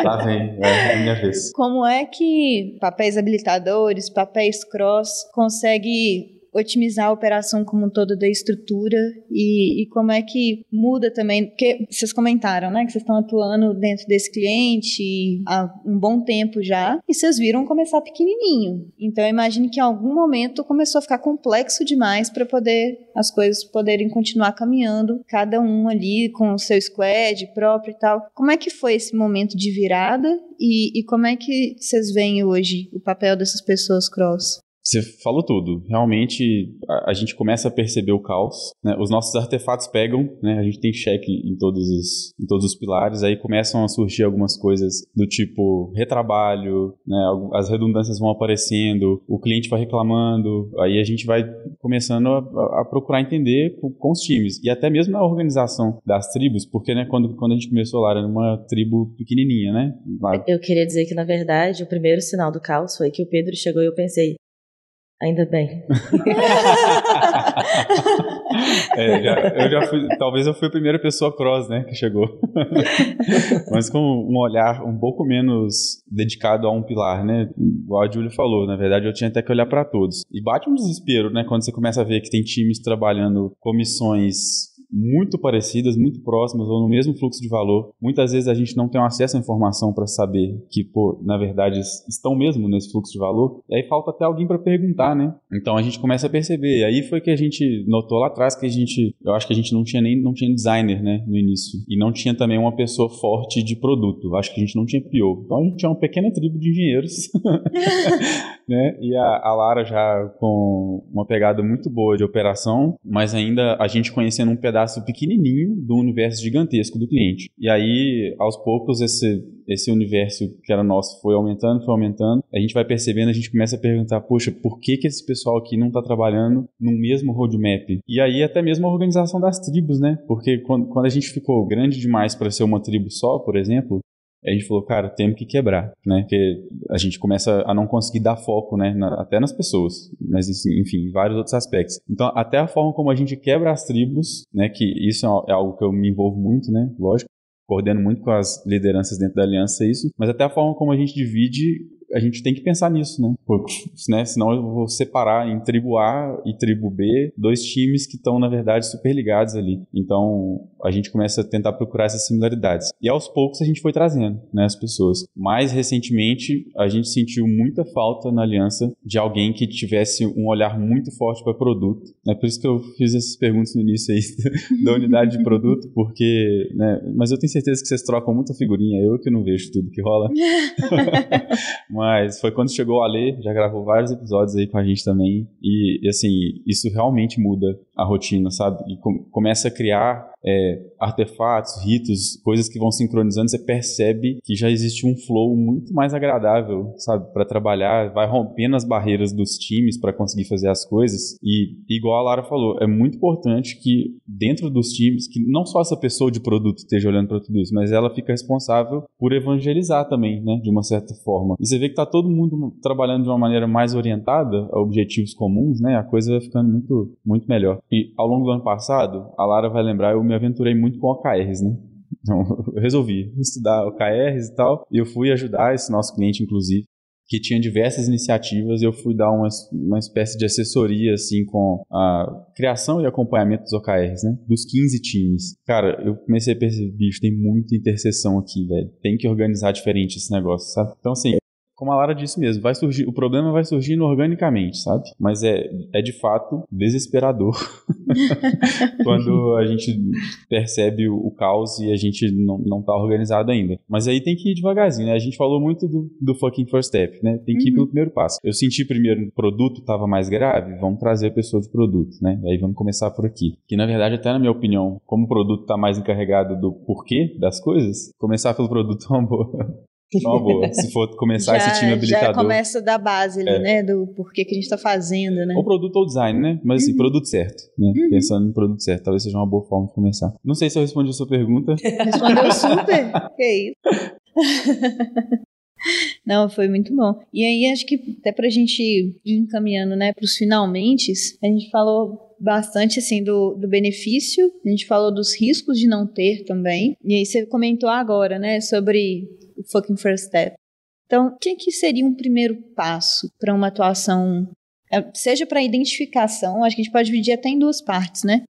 Speaker 2: Lá vem, é a minha vez.
Speaker 3: como é que papéis habilitadores, papéis cross consegue otimizar a operação como um todo da estrutura e, e como é que muda também, porque vocês comentaram, né, que vocês estão atuando dentro desse cliente há um bom tempo já e vocês viram começar pequenininho. Então eu imagino que em algum momento começou a ficar complexo demais para poder as coisas poderem continuar caminhando, cada um ali com o seu squad próprio e tal. Como é que foi esse momento de virada e, e como é que vocês veem hoje o papel dessas pessoas cross?
Speaker 2: Você falou tudo. Realmente, a, a, gente começa a perceber o caos. Né? Os nossos artefatos pegam, né? A gente tem cheque em todos, os, em todos os pilares. Aí começam a surgir algumas coisas do tipo retrabalho, né? As redundâncias vão aparecendo, o cliente vai reclamando. Aí a gente vai começando a, a procurar entender com, com, os times. E até mesmo na organização das tribos, porque né, quando, quando a gente começou lá, era uma tribo pequenininha, né?
Speaker 4: Lá... Eu queria dizer que, na verdade, o primeiro sinal do caos foi que o Pedro chegou e eu pensei, Ainda bem. *laughs*
Speaker 2: é, já, eu já fui, talvez eu fui a primeira pessoa cross, né, que chegou. *laughs* Mas com um olhar um pouco menos dedicado a um pilar, né? Igual a Júlia falou, na verdade eu tinha até que olhar para todos. E bate um desespero, né, quando você começa a ver que tem times trabalhando comissões muito parecidas, muito próximas ou no mesmo fluxo de valor. Muitas vezes a gente não tem acesso à informação para saber que, pô, na verdade estão mesmo nesse fluxo de valor. E aí falta até alguém para perguntar, né? Então a gente começa a perceber. E aí foi que a gente notou lá atrás que a gente, eu acho que a gente não tinha nem não tinha designer, né, no início. E não tinha também uma pessoa forte de produto. Acho que a gente não tinha PO. Então a gente tinha uma pequena tribo de engenheiros. *laughs* né? E a, a Lara já com uma pegada muito boa de operação, mas ainda a gente conhecendo um pedaço pequenininho do universo gigantesco do cliente. E aí, aos poucos, esse, esse universo que era nosso foi aumentando, foi aumentando. A gente vai percebendo, a gente começa a perguntar, poxa, por que, que esse pessoal aqui não está trabalhando no mesmo roadmap? E aí, até mesmo a organização das tribos, né? Porque quando, quando a gente ficou grande demais para ser uma tribo só, por exemplo, a gente falou, cara, temos que quebrar, né? Porque a gente começa a não conseguir dar foco, né? Na, até nas pessoas, mas enfim, vários outros aspectos. Então, até a forma como a gente quebra as tribos, né? Que isso é algo que eu me envolvo muito, né? Lógico coordeno muito com as lideranças dentro da aliança isso, mas até a forma como a gente divide a gente tem que pensar nisso, né? Porque, né? Senão eu vou separar em tribo A e tribo B dois times que estão, na verdade, super ligados ali. Então, a gente começa a tentar procurar essas similaridades. E aos poucos a gente foi trazendo, né, as pessoas. Mais recentemente, a gente sentiu muita falta na aliança de alguém que tivesse um olhar muito forte para produto. É por isso que eu fiz essas perguntas no início aí *laughs* da unidade de produto, porque, né, mas eu tenho certeza que vocês trocam muita figurinha, eu que não vejo tudo que rola. *laughs* mas foi quando chegou o Ale, já gravou vários episódios aí com a gente também. E, e assim, isso realmente muda a rotina, sabe? E com, começa a criar é, artefatos, ritos, coisas que vão sincronizando, você percebe que já existe um flow muito mais agradável, sabe, para trabalhar, vai rompendo as barreiras dos times para conseguir fazer as coisas. E igual a Lara falou, é muito importante que dentro dos times, que não só essa pessoa de produto esteja olhando para tudo isso, mas ela fica responsável por evangelizar também, né, de uma certa forma. E você vê que tá todo mundo trabalhando de uma maneira mais orientada a objetivos comuns, né? A coisa vai ficando muito muito melhor. E ao longo do ano passado, a Lara vai lembrar, eu me aventurei muito com OKRs, né? Então, eu resolvi estudar OKRs e tal, e eu fui ajudar esse nosso cliente, inclusive, que tinha diversas iniciativas, eu fui dar uma, uma espécie de assessoria, assim, com a criação e acompanhamento dos OKRs, né? Dos 15 times. Cara, eu comecei a perceber, bicho, tem muita interseção aqui, velho. Tem que organizar diferente esse negócio, sabe? Então, assim, como a Lara disse mesmo, vai surgir, o problema vai surgindo organicamente, sabe? Mas é, é de fato desesperador *laughs* quando a gente percebe o, o, caos e a gente não, não tá organizado ainda. Mas aí tem que ir devagarzinho, né? A gente falou muito do, do fucking first step, né? Tem que uhum. ir pelo primeiro passo. Eu senti primeiro o produto tava mais grave, vamos trazer a pessoa de produto, né? Aí vamos começar por aqui. Que na verdade, até na minha opinião, como o produto tá mais encarregado do porquê das coisas, começar pelo produto é uma boa, uma boa. Se for começar já, esse time habilitador.
Speaker 3: Já começa da base ali, é. né? Do porquê que a gente está fazendo, né?
Speaker 2: Ou produto ou design, né? Mas assim, uhum. produto certo. Né? Uhum. Pensando em produto certo. Talvez seja uma boa forma de começar. Não sei se eu respondi a sua pergunta. *laughs*
Speaker 3: Respondeu super. que isso. *laughs* Não, foi muito bom. E aí, acho que até pra gente ir encaminhando, né, pros finalmente, a gente falou bastante, assim, do, do benefício, a gente falou dos riscos de não ter também. E aí, você comentou agora, né, sobre o fucking first step. Então, o que, que seria um primeiro passo para uma atuação, é, seja para identificação, acho que a gente pode dividir até em duas partes, né?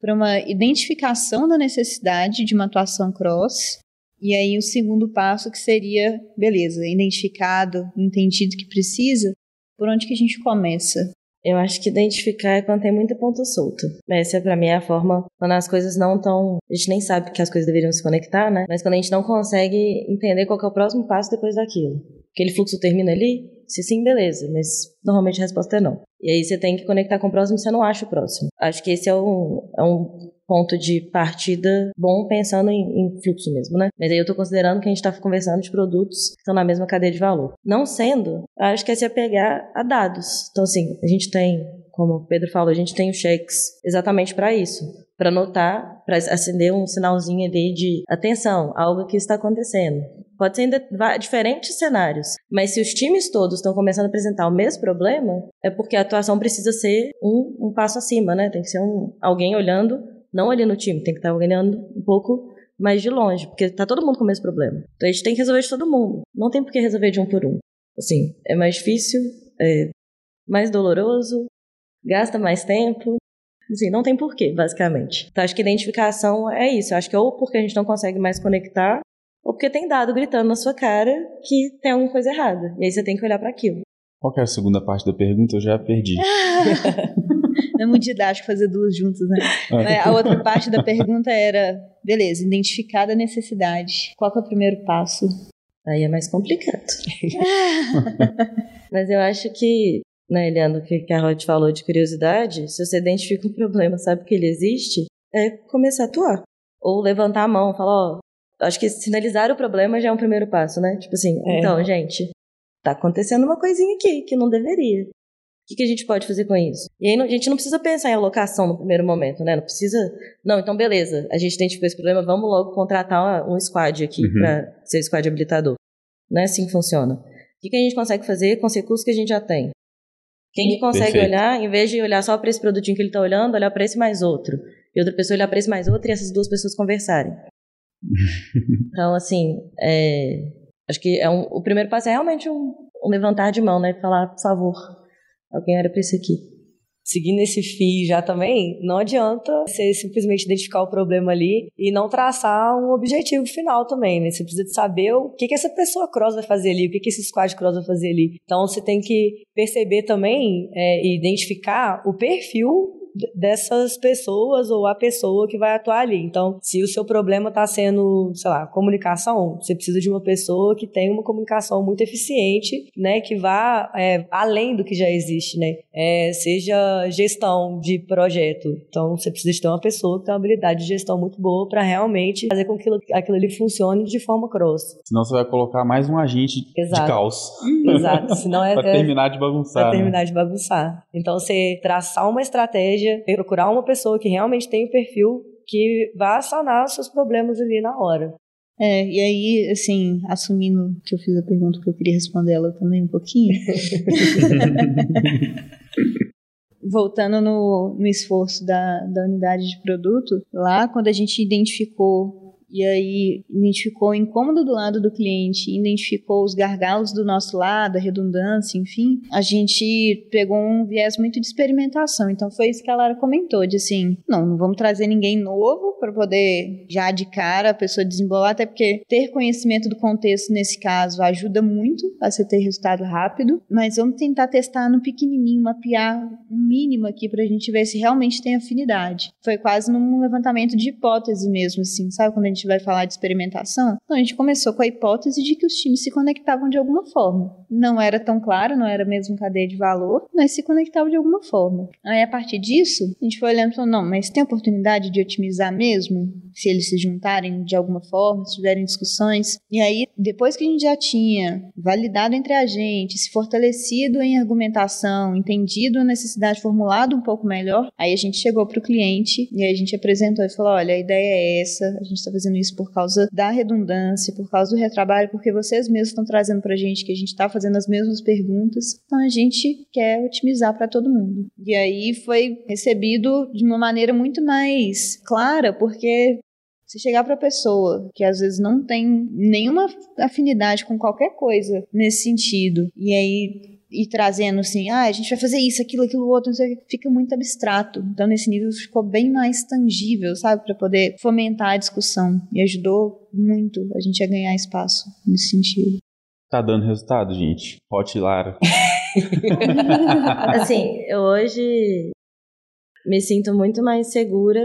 Speaker 3: Para uma identificação da necessidade de uma atuação cross, e aí o segundo passo que seria, beleza, identificado, entendido que precisa, por onde que a gente começa?
Speaker 4: Eu acho que identificar é quando tem muita ponta solta. Essa, pra mim, é a forma quando as coisas não estão. A gente nem sabe que as coisas deveriam se conectar, né? Mas quando a gente não consegue entender qual é o próximo passo depois daquilo. Aquele fluxo termina ali, Se sim, beleza, mas normalmente a resposta é não. E aí você tem que conectar com o próximo e você não acha o próximo. Acho que esse é um, é um ponto de partida bom pensando em, em, fluxo mesmo, né? Mas aí eu tô considerando que a gente tá conversando de produtos que estão na mesma cadeia de valor. Não sendo, acho que é se apegar a dados. Então, assim, a gente tem, como o Pedro falou, a gente tem os cheques exatamente para isso. Para notar, para acender um sinalzinho ali de atenção, algo que está acontecendo. Pode ser em diferentes cenários, mas se os times todos estão começando a apresentar o mesmo problema, é porque a atuação precisa ser um, um passo acima, né? Tem que ser um, alguém olhando não ali no time, tem que estar olhando um pouco mais de longe, porque tá todo mundo com o mesmo problema. Então a gente tem que resolver de todo mundo. Não tem por que resolver de um por um. Assim, é mais difícil, é mais doloroso, gasta mais tempo. Assim, não tem porquê, basicamente. Então acho que identificação é isso. Acho que ou porque a gente não consegue mais conectar, ou porque tem dado gritando na sua cara que tem alguma coisa errada. E aí você tem que olhar para aquilo.
Speaker 2: Qual é a segunda parte da pergunta? Eu já perdi. *laughs*
Speaker 3: Não é muito didático fazer duas juntas, né? É. A outra parte da pergunta era: beleza, identificada a necessidade. Qual é o primeiro passo?
Speaker 4: Aí é mais complicado. *laughs* Mas eu acho que, né, Eliana, o que a Rod falou de curiosidade, se você identifica um problema, sabe que ele existe, é começar a atuar. Ou levantar a mão, falar, ó, acho que sinalizar o problema já é um primeiro passo, né? Tipo assim, é. então, gente, tá acontecendo uma coisinha aqui que não deveria. O que, que, a gente pode fazer com isso? E aí a gente não precisa pensar em alocação no primeiro momento, né? Não precisa. Não, então beleza, a gente identificou esse problema, vamos logo contratar um squad aqui uhum. para ser squad habilitador. Não é assim que funciona. O que, que a gente consegue fazer com os recursos que a gente já tem? Quem que consegue Perfeito. olhar, em vez de olhar só para esse produtinho que ele está olhando, olhar para esse mais outro. E outra pessoa olhar para esse mais outro e essas duas pessoas conversarem. *laughs* então, assim, é, acho que é um, o primeiro passo é realmente um, um levantar de mão, né? Falar, por favor, Alguém era para isso aqui.
Speaker 1: Seguindo esse fio já também, não adianta você simplesmente identificar o problema ali e não traçar um objetivo final também, né? Você precisa saber o que, que essa pessoa cross vai fazer ali, o que, que esse squad cross vai fazer ali. Então você tem que perceber também é, e identificar o perfil dessas pessoas ou a pessoa que vai atuar ali. Então, se o seu problema está sendo, sei lá, comunicação, você precisa de uma pessoa que tenha uma comunicação muito eficiente, né, que vá é, além do que já existe, né, é, seja gestão de projeto. Então, você precisa de ter uma pessoa que tem uma habilidade de gestão muito boa para realmente fazer com que aquilo, aquilo ali funcione de forma cross.
Speaker 2: Senão você vai colocar mais um agente Exato. de caos.
Speaker 1: Exato. Senão é *laughs*
Speaker 2: para terminar de bagunçar.
Speaker 1: Para né? terminar de bagunçar. Então, você traçar uma estratégia procurar uma pessoa que realmente tem o um perfil que vá sanar os seus problemas ali na hora.
Speaker 3: É, e aí, assim, assumindo que eu fiz a pergunta que eu queria responder ela também um pouquinho. *laughs* Voltando no, no esforço da, da unidade de produto, lá quando a gente identificou e aí identificou o incômodo do lado do cliente, identificou os gargalos do nosso lado, a redundância, enfim, a gente pegou um viés muito de experimentação. Então foi isso que a Lara comentou, de assim, não, não vamos trazer ninguém novo para poder já de cara a pessoa desembolar, até porque ter conhecimento do contexto nesse caso ajuda muito a você ter resultado rápido, mas vamos tentar testar no pequenininho, mapear um mínimo aqui para a gente ver se realmente tem afinidade. Foi quase num levantamento de hipótese mesmo, assim, sabe? Quando a gente vai falar de experimentação, então a gente começou com a hipótese de que os times se conectavam de alguma forma. Não era tão claro, não era mesmo cadeia de valor, mas se conectavam de alguma forma. Aí a partir disso, a gente foi olhando e falou, não, mas tem oportunidade de otimizar mesmo? Se eles se juntarem de alguma forma, se tiverem discussões. E aí, depois que a gente já tinha validado entre a gente, se fortalecido em argumentação, entendido a necessidade, formulado um pouco melhor, aí a gente chegou para o cliente e aí a gente apresentou e falou, olha, a ideia é essa, a gente está fazendo isso por causa da redundância, por causa do retrabalho, porque vocês mesmos estão trazendo para a gente que a gente está fazendo as mesmas perguntas. Então a gente quer otimizar para todo mundo. E aí foi recebido de uma maneira muito mais clara, porque se chegar para a pessoa que às vezes não tem nenhuma afinidade com qualquer coisa nesse sentido, e aí e trazendo assim, ah, a gente vai fazer isso, aquilo, aquilo outro, fica muito abstrato. Então, nesse nível ficou bem mais tangível, sabe, para poder fomentar a discussão. E ajudou muito a gente a ganhar espaço nesse sentido.
Speaker 2: Tá dando resultado, gente. Hot Lara. *laughs*
Speaker 4: assim, eu hoje me sinto muito mais segura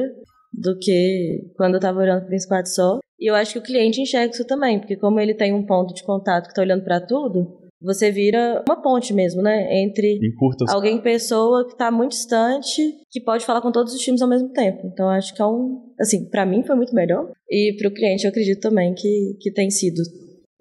Speaker 4: do que quando eu tava olhando para um squad só. E eu acho que o cliente enxerga isso também, porque como ele tem um ponto de contato que tá olhando para tudo, você vira uma ponte mesmo, né? Entre alguém pessoa que está muito distante, que pode falar com todos os times ao mesmo tempo. Então acho que é um, assim, para mim foi muito melhor e para o cliente eu acredito também que que tem sido.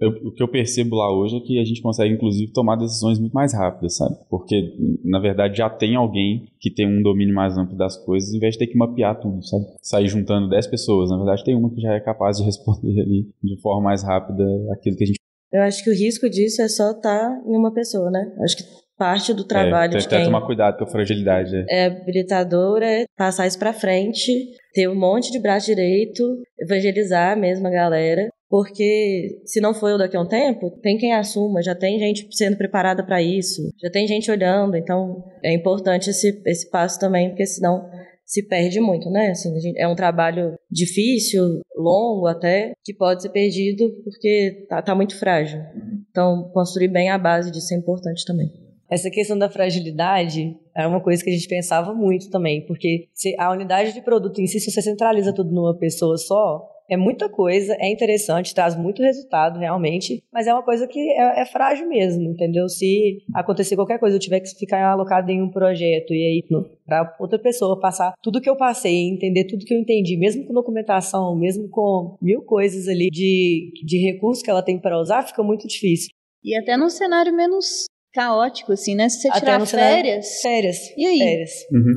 Speaker 2: Eu, o que eu percebo lá hoje é que a gente consegue, inclusive, tomar decisões muito mais rápidas, sabe? Porque, na verdade, já tem alguém que tem um domínio mais amplo das coisas, em vez de ter que mapear tudo, sabe? Sair juntando 10 pessoas. Na verdade, tem uma que já é capaz de *laughs* responder ali de forma mais rápida aquilo que a gente.
Speaker 4: Eu acho que o risco disso é só estar tá em uma pessoa, né? Eu acho que parte do trabalho
Speaker 2: é,
Speaker 4: de quem
Speaker 2: tomar cuidado com a fragilidade.
Speaker 4: É, é habilitador, é passar isso para frente, ter um monte de braço direito, evangelizar mesmo a galera porque se não for eu daqui a um tempo, tem quem assuma, já tem gente sendo preparada para isso, já tem gente olhando, então é importante esse, esse passo também, porque senão se perde muito, né? Assim, é um trabalho difícil, longo até, que pode ser perdido porque tá, tá muito frágil. Então, construir bem a base disso é importante também.
Speaker 1: Essa questão da fragilidade era uma coisa que a gente pensava muito também, porque se a unidade de produto em si, se você centraliza tudo numa pessoa só, é muita coisa, é interessante, traz muito resultado realmente, mas é uma coisa que é, é frágil mesmo, entendeu? Se acontecer qualquer coisa, eu tiver que ficar alocado em um projeto e aí para outra pessoa passar tudo que eu passei, entender tudo que eu entendi, mesmo com documentação, mesmo com mil coisas ali de, de recursos que ela tem para usar, fica muito difícil.
Speaker 3: E até num cenário menos caótico, assim, né? Se você Até tirar férias.
Speaker 1: Férias.
Speaker 3: E aí?
Speaker 1: Férias.
Speaker 2: Uhum.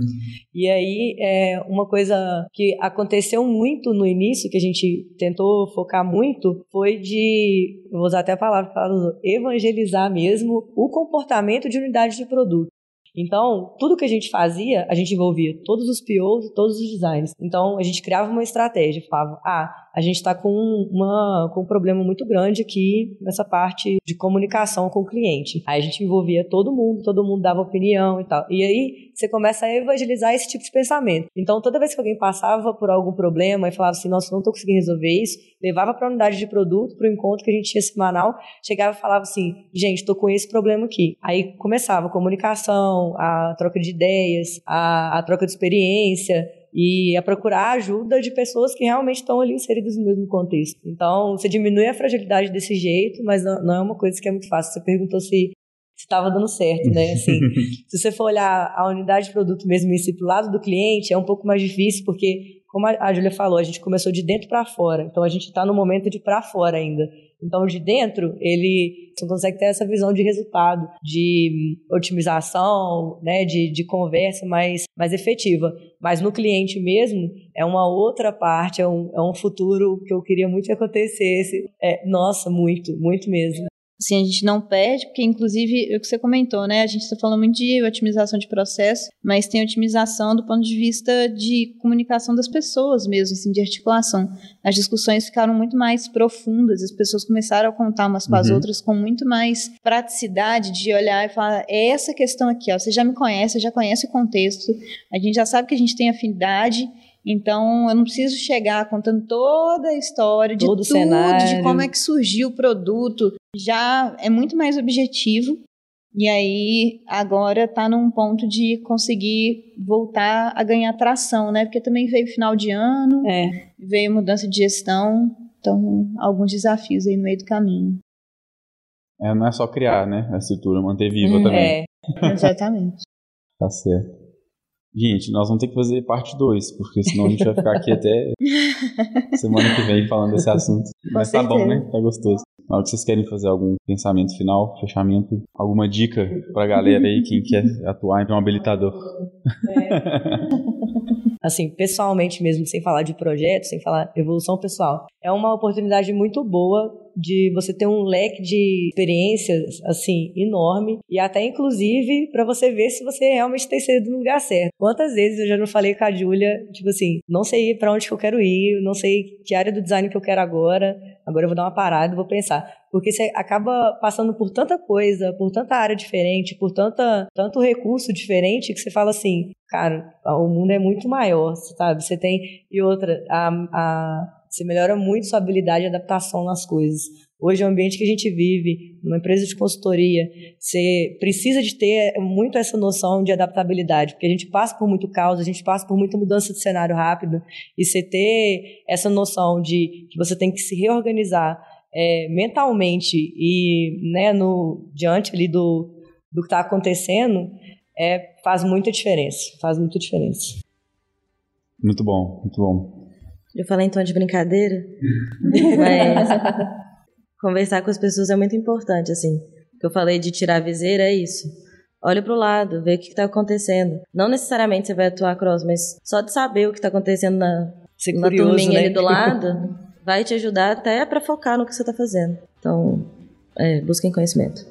Speaker 1: E aí, é uma coisa que aconteceu muito no início, que a gente tentou focar muito, foi de, vou usar até a palavra que fala, evangelizar mesmo o comportamento de unidade de produto. Então, tudo que a gente fazia, a gente envolvia todos os POs e todos os designs. Então, a gente criava uma estratégia, falava, ah, a gente está com, uma, com um problema muito grande aqui nessa parte de comunicação com o cliente. Aí a gente envolvia todo mundo, todo mundo dava opinião e tal. E aí você começa a evangelizar esse tipo de pensamento. Então, toda vez que alguém passava por algum problema e falava assim, nossa, não estou conseguindo resolver isso, levava para a unidade de produto, para o encontro que a gente tinha semanal, chegava e falava assim, gente, estou com esse problema aqui. Aí começava a comunicação, a troca de ideias, a, a troca de experiência, e a procurar ajuda de pessoas que realmente estão ali inseridas no mesmo contexto. Então, você diminui a fragilidade desse jeito, mas não, é uma coisa que é muito fácil. Você perguntou se estava dando certo, né? Assim, *laughs* se você for olhar a unidade de produto mesmo em si pro lado do cliente, é um pouco mais difícil, porque, como a Júlia falou, a gente começou de dentro para fora. Então, a gente está no momento de para fora ainda. Então, de dentro, ele você consegue ter essa visão de resultado, de otimização, né, de, de conversa mais, mais efetiva. Mas no cliente mesmo, é uma outra parte, é um, é um futuro que eu queria muito que acontecesse. É, nossa, muito, muito mesmo
Speaker 3: assim, a gente não perde, porque inclusive, é o que você comentou, né, a gente está falando muito de otimização de processo, mas tem otimização do ponto de vista de comunicação das pessoas mesmo, assim, de articulação. As discussões ficaram muito mais profundas, as pessoas começaram a contar umas com as uhum. outras com muito mais praticidade de olhar e falar, é essa questão aqui, ó, você já me conhece, já conhece o contexto, a gente já sabe que a gente tem afinidade, então, eu não preciso chegar contando toda a história de Todo tudo, cenário. de como é que surgiu o produto. Já é muito mais objetivo. E aí, agora está num ponto de conseguir voltar a ganhar tração, né? Porque também veio final de ano,
Speaker 1: é.
Speaker 3: veio mudança de gestão. Então, alguns desafios aí no meio do caminho.
Speaker 2: É, não é só criar, né? A estrutura, manter viva hum, também.
Speaker 3: É, *laughs* exatamente.
Speaker 2: tá certo. Gente, nós vamos ter que fazer parte 2, porque senão a gente vai ficar aqui até *laughs* semana que vem falando desse assunto. Mas tá bom, né? Tá gostoso. Na hora que vocês querem fazer algum pensamento final, fechamento, alguma dica pra galera aí, quem quer atuar em um habilitador.
Speaker 1: É. assim, pessoalmente mesmo, sem falar de projeto, sem falar evolução pessoal. É uma oportunidade muito boa de você ter um leque de experiências assim enorme e até inclusive para você ver se você realmente tem sido no lugar certo. Quantas vezes eu já não falei com a Júlia, tipo assim, não sei para onde que eu quero ir, não sei que área do design que eu quero agora, agora eu vou dar uma parada vou pensar. Porque você acaba passando por tanta coisa, por tanta área diferente, por tanta, tanto recurso diferente, que você fala assim, cara, o mundo é muito maior, sabe? Você tem. E outra, a, a, você melhora muito sua habilidade de adaptação nas coisas. Hoje, o ambiente que a gente vive, numa empresa de consultoria, você precisa de ter muito essa noção de adaptabilidade, porque a gente passa por muito caos, a gente passa por muita mudança de cenário rápido, e você ter essa noção de que você tem que se reorganizar é, mentalmente e né, no, diante ali do, do que está acontecendo, é, faz muita diferença. Faz muita diferença.
Speaker 2: Muito bom, muito bom.
Speaker 4: Eu falei em tom de brincadeira, *laughs* mas conversar com as pessoas é muito importante, assim. O que eu falei de tirar a viseira é isso. Olha para o lado, vê o que está acontecendo. Não necessariamente você vai atuar cross, mas só de saber o que está acontecendo na, Ser na curioso, turminha né? ali do *laughs* lado vai te ajudar até para focar no que você está fazendo. Então, é, busquem conhecimento.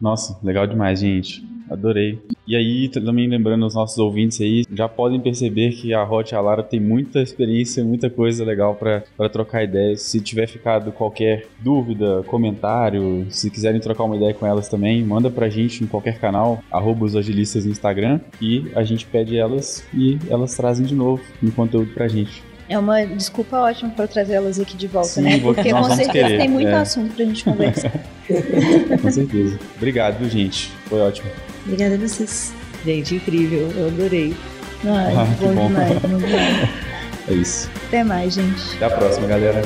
Speaker 2: Nossa, legal demais, gente. Adorei. E aí, também lembrando os nossos ouvintes aí, já podem perceber que a Hot e a Lara tem muita experiência, muita coisa legal para trocar ideias. Se tiver ficado qualquer dúvida, comentário, se quiserem trocar uma ideia com elas também, manda pra gente em qualquer canal, arroba os agilistas no Instagram, e a gente pede elas e elas trazem de novo um conteúdo pra gente.
Speaker 3: É uma desculpa ótima para trazê-las aqui de volta, Sim, né? Porque com certeza querer. tem muito é. assunto pra gente conversar. *laughs*
Speaker 2: com certeza. Obrigado, gente. Foi ótimo.
Speaker 4: Obrigada a vocês.
Speaker 1: Gente, incrível. Eu adorei.
Speaker 3: Ai, ah, bom, bom demais, bom demais. *laughs*
Speaker 2: É isso.
Speaker 3: Até mais, gente.
Speaker 2: Até a próxima, galera.